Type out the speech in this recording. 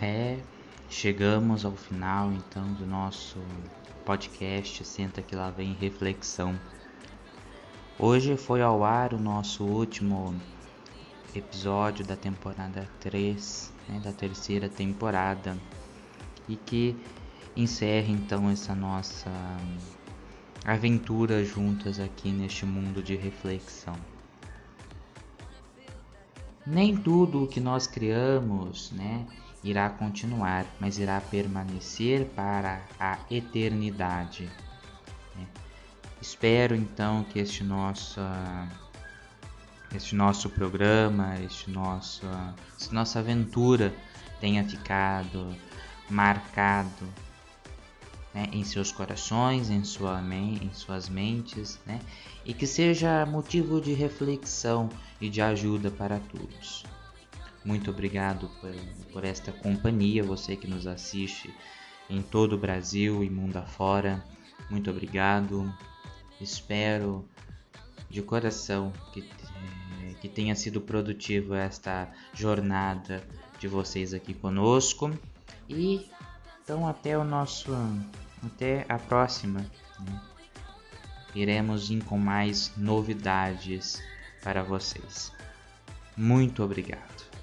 É, chegamos ao final então do nosso podcast Senta que lá vem reflexão. Hoje foi ao ar o nosso último episódio da temporada 3, né, da terceira temporada, e que encerra então essa nossa aventura juntas aqui neste mundo de reflexão. Nem tudo o que nós criamos, né, irá continuar, mas irá permanecer para a eternidade. Né? Espero então que este nosso este nosso programa, este nosso, essa nossa aventura tenha ficado marcado né, em seus corações, em, sua em suas mentes, né, e que seja motivo de reflexão e de ajuda para todos. Muito obrigado por, por esta companhia, você que nos assiste em todo o Brasil e mundo afora. Muito obrigado. Espero de coração que, eh, que tenha sido produtivo esta jornada de vocês aqui conosco. E então até o nosso. Até a próxima. Né? Iremos vir com mais novidades para vocês. Muito obrigado.